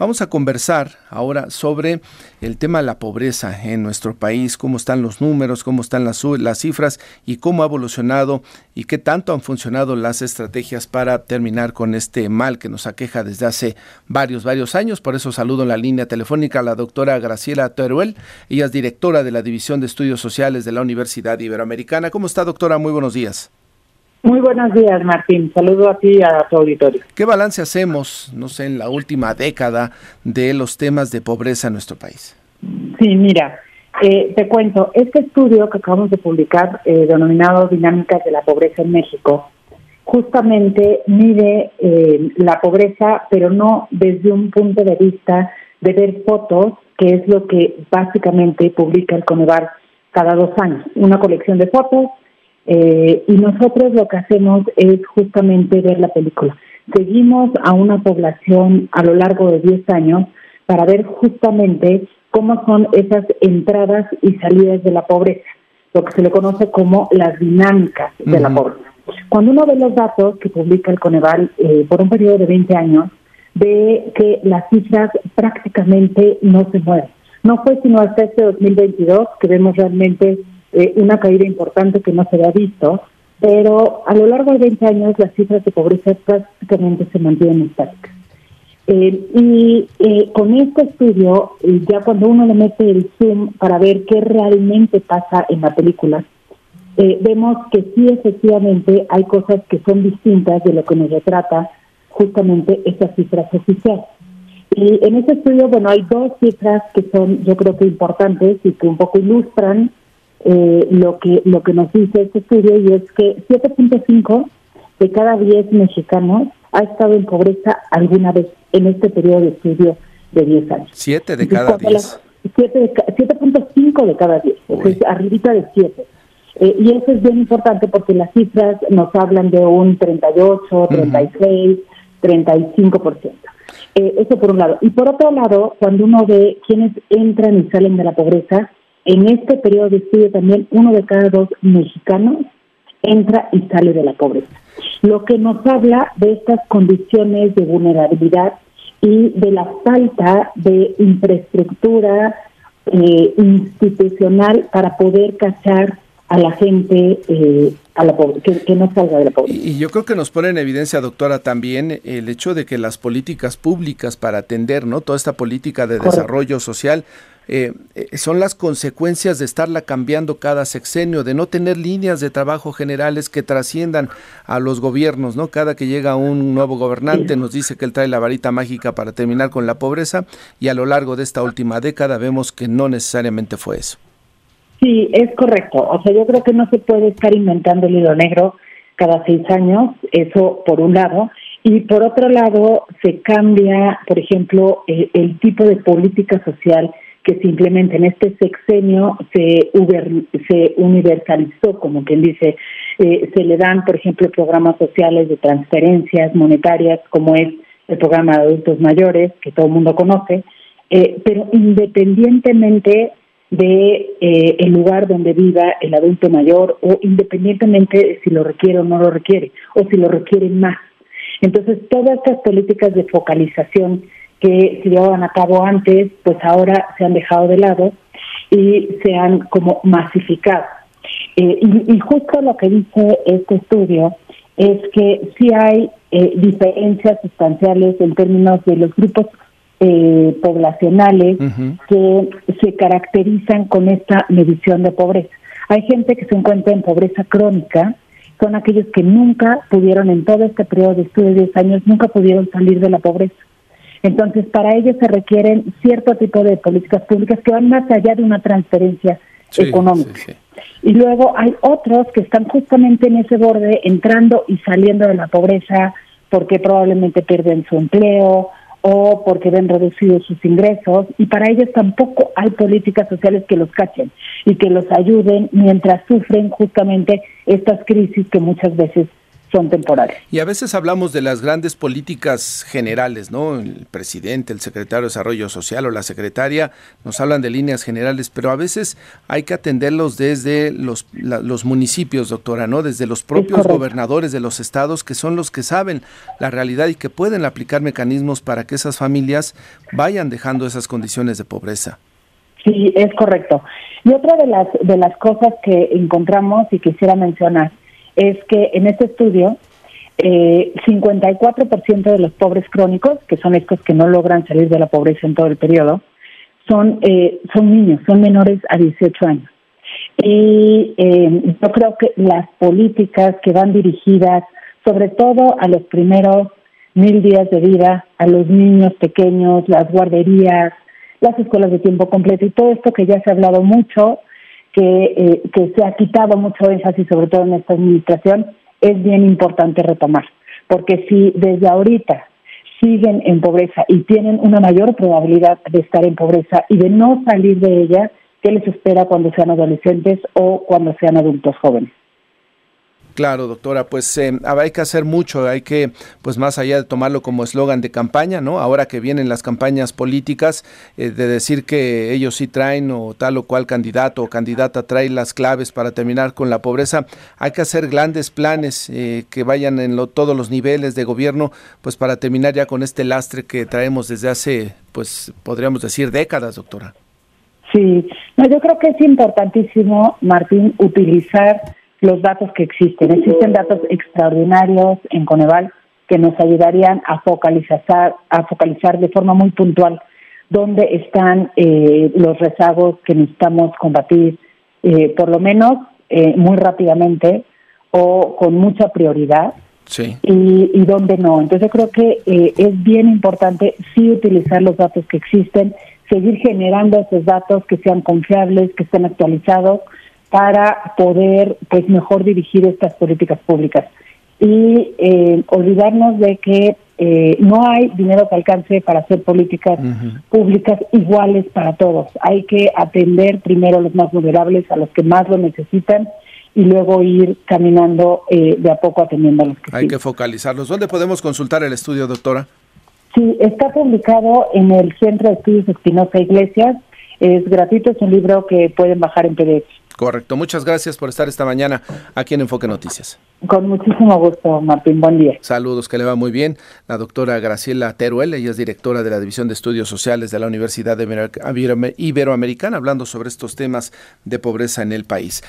Vamos a conversar ahora sobre el tema de la pobreza en nuestro país, cómo están los números, cómo están las, las cifras y cómo ha evolucionado y qué tanto han funcionado las estrategias para terminar con este mal que nos aqueja desde hace varios, varios años. Por eso saludo en la línea telefónica a la doctora Graciela Teruel. Ella es directora de la División de Estudios Sociales de la Universidad Iberoamericana. ¿Cómo está, doctora? Muy buenos días. Muy buenos días, Martín. Saludo a ti y a tu auditorio. ¿Qué balance hacemos, no sé, en la última década de los temas de pobreza en nuestro país? Sí, mira, eh, te cuento, este estudio que acabamos de publicar, eh, denominado Dinámicas de la Pobreza en México, justamente mide eh, la pobreza, pero no desde un punto de vista de ver fotos, que es lo que básicamente publica el Conevar cada dos años. Una colección de fotos eh, y nosotros lo que hacemos es justamente ver la película. Seguimos a una población a lo largo de 10 años para ver justamente cómo son esas entradas y salidas de la pobreza, lo que se le conoce como las dinámicas de la pobreza. Cuando uno ve los datos que publica el Coneval eh, por un periodo de 20 años, ve que las cifras prácticamente no se mueven. No fue sino hasta este 2022 que vemos realmente eh, una caída importante que no se había visto, pero a lo largo de 20 años las cifras de pobreza prácticamente se mantienen estáticas. Eh, y eh, con este estudio, ya cuando uno le mete el zoom para ver qué realmente pasa en la película, vemos que sí efectivamente hay cosas que son distintas de lo que nos retrata justamente esas cifras oficiales. Y en este estudio, bueno, hay dos cifras que son yo creo que importantes y que un poco ilustran eh, lo que lo que nos dice este estudio y es que 7.5 de cada 10 mexicanos ha estado en pobreza alguna vez en este periodo de estudio de 10 años. 7 de cada 10. 7.5 de cada 10, es arribita de 7. Eh, y eso es bien importante porque las cifras nos hablan de un 38, 36, 35%. Eh, eso por un lado. Y por otro lado, cuando uno ve quiénes entran y salen de la pobreza, en este periodo de estudio también uno de cada dos mexicanos entra y sale de la pobreza. Lo que nos habla de estas condiciones de vulnerabilidad y de la falta de infraestructura eh, institucional para poder cachar a la gente eh, a la que, no salga de la pobreza. Y, yo creo que nos pone en evidencia, doctora, también el hecho de que las políticas públicas para atender no toda esta política de desarrollo social eh, eh, son las consecuencias de estarla cambiando cada sexenio, de no tener líneas de trabajo generales que trasciendan a los gobiernos, ¿no? Cada que llega un nuevo gobernante nos dice que él trae la varita mágica para terminar con la pobreza y a lo largo de esta última década vemos que no necesariamente fue eso. Sí, es correcto. O sea, yo creo que no se puede estar inventando el hilo negro cada seis años, eso por un lado, y por otro lado se cambia, por ejemplo, eh, el tipo de política social que simplemente en este sexenio se, se universalizó, como quien dice, eh, se le dan, por ejemplo, programas sociales de transferencias monetarias, como es el programa de adultos mayores, que todo el mundo conoce, eh, pero independientemente de eh, el lugar donde viva el adulto mayor o independientemente de si lo requiere o no lo requiere o si lo requiere más. Entonces, todas estas políticas de focalización que se llevaban a cabo antes, pues ahora se han dejado de lado y se han como masificado. Eh, y, justo lo que dice este estudio es que sí hay eh, diferencias sustanciales en términos de los grupos eh, poblacionales que se caracterizan con esta medición de pobreza. Hay gente que se encuentra en pobreza crónica, son aquellos que nunca pudieron, en todo este periodo de estudio de 10 años, nunca pudieron salir de la pobreza. Entonces, para ello se requieren cierto tipo de políticas públicas que van más allá de una transferencia económica. Y luego hay otros que están justamente en ese borde, entrando y saliendo de la pobreza porque probablemente pierden su empleo o porque ven reducidos sus ingresos y para ellos tampoco hay políticas sociales que los cachen y que los ayuden mientras sufren justamente estas crisis que muchas veces son temporales. Y a veces hablamos de las grandes políticas generales, ¿no? El presidente, el secretario de Desarrollo Social o la secretaria nos hablan de líneas generales, pero a veces hay que atenderlos desde los, los municipios, doctora, ¿no? Desde los propios gobernadores de los estados que son los que saben la realidad y que pueden aplicar mecanismos para que esas familias vayan dejando esas condiciones de pobreza. Sí, es correcto. Y otra de las de las cosas que encontramos y quisiera mencionar es que en este estudio eh, 54% de los pobres crónicos, que son estos que no logran salir de la pobreza en todo el periodo, son, eh, son niños, son menores a 18 años. Y eh, yo creo que las políticas que van dirigidas sobre todo a los primeros mil días de vida, a los niños pequeños, las guarderías, las escuelas de tiempo completo y todo esto que ya se ha hablado mucho, que, eh, que se ha quitado mucho énfasis, sobre todo en esta administración, es bien importante retomar. Porque si desde ahorita siguen en pobreza y tienen una mayor probabilidad de estar en pobreza y de no salir de ella, ¿qué les espera cuando sean adolescentes o cuando sean adultos jóvenes? Claro, doctora, pues eh, hay que hacer mucho, hay que, pues más allá de tomarlo como eslogan de campaña, ¿no? Ahora que vienen las campañas políticas, eh, de decir que ellos sí traen o tal o cual candidato o candidata trae las claves para terminar con la pobreza, hay que hacer grandes planes eh, que vayan en todos los niveles de gobierno, pues para terminar ya con este lastre que traemos desde hace, pues podríamos decir décadas, doctora. Sí, no, yo creo que es importantísimo, Martín, utilizar los datos que existen. Existen datos extraordinarios en Coneval que nos ayudarían a focalizar, a focalizar de forma muy puntual dónde están eh, los rezagos que necesitamos combatir, eh, por lo menos eh, muy rápidamente o con mucha prioridad. Sí. Y, y dónde no. Entonces yo creo que es bien importante sí utilizar los datos que existen, seguir generando esos datos que sean confiables, que estén actualizados, para poder pues mejor dirigir estas políticas públicas y eh, olvidarnos de que eh, no hay dinero que alcance para hacer políticas públicas iguales para todos. Hay que atender primero a los más vulnerables, a los que más lo necesitan y luego ir caminando eh, de a poco atendiendo a los que Hay que focalizarlos. ¿Dónde podemos consultar el estudio, doctora? Sí, está publicado en el Centro de Estudios Espinosa Iglesias. Es gratuito, es un libro que pueden bajar en PDF. Correcto. Muchas gracias por estar esta mañana aquí en Enfoque Noticias. Con muchísimo gusto, Martín. Buen día. Saludos, que le va muy bien. La doctora Graciela Teruel, ella es directora de la División de Estudios Sociales de la Universidad Iberoamericana, hablando sobre estos temas de pobreza en el país.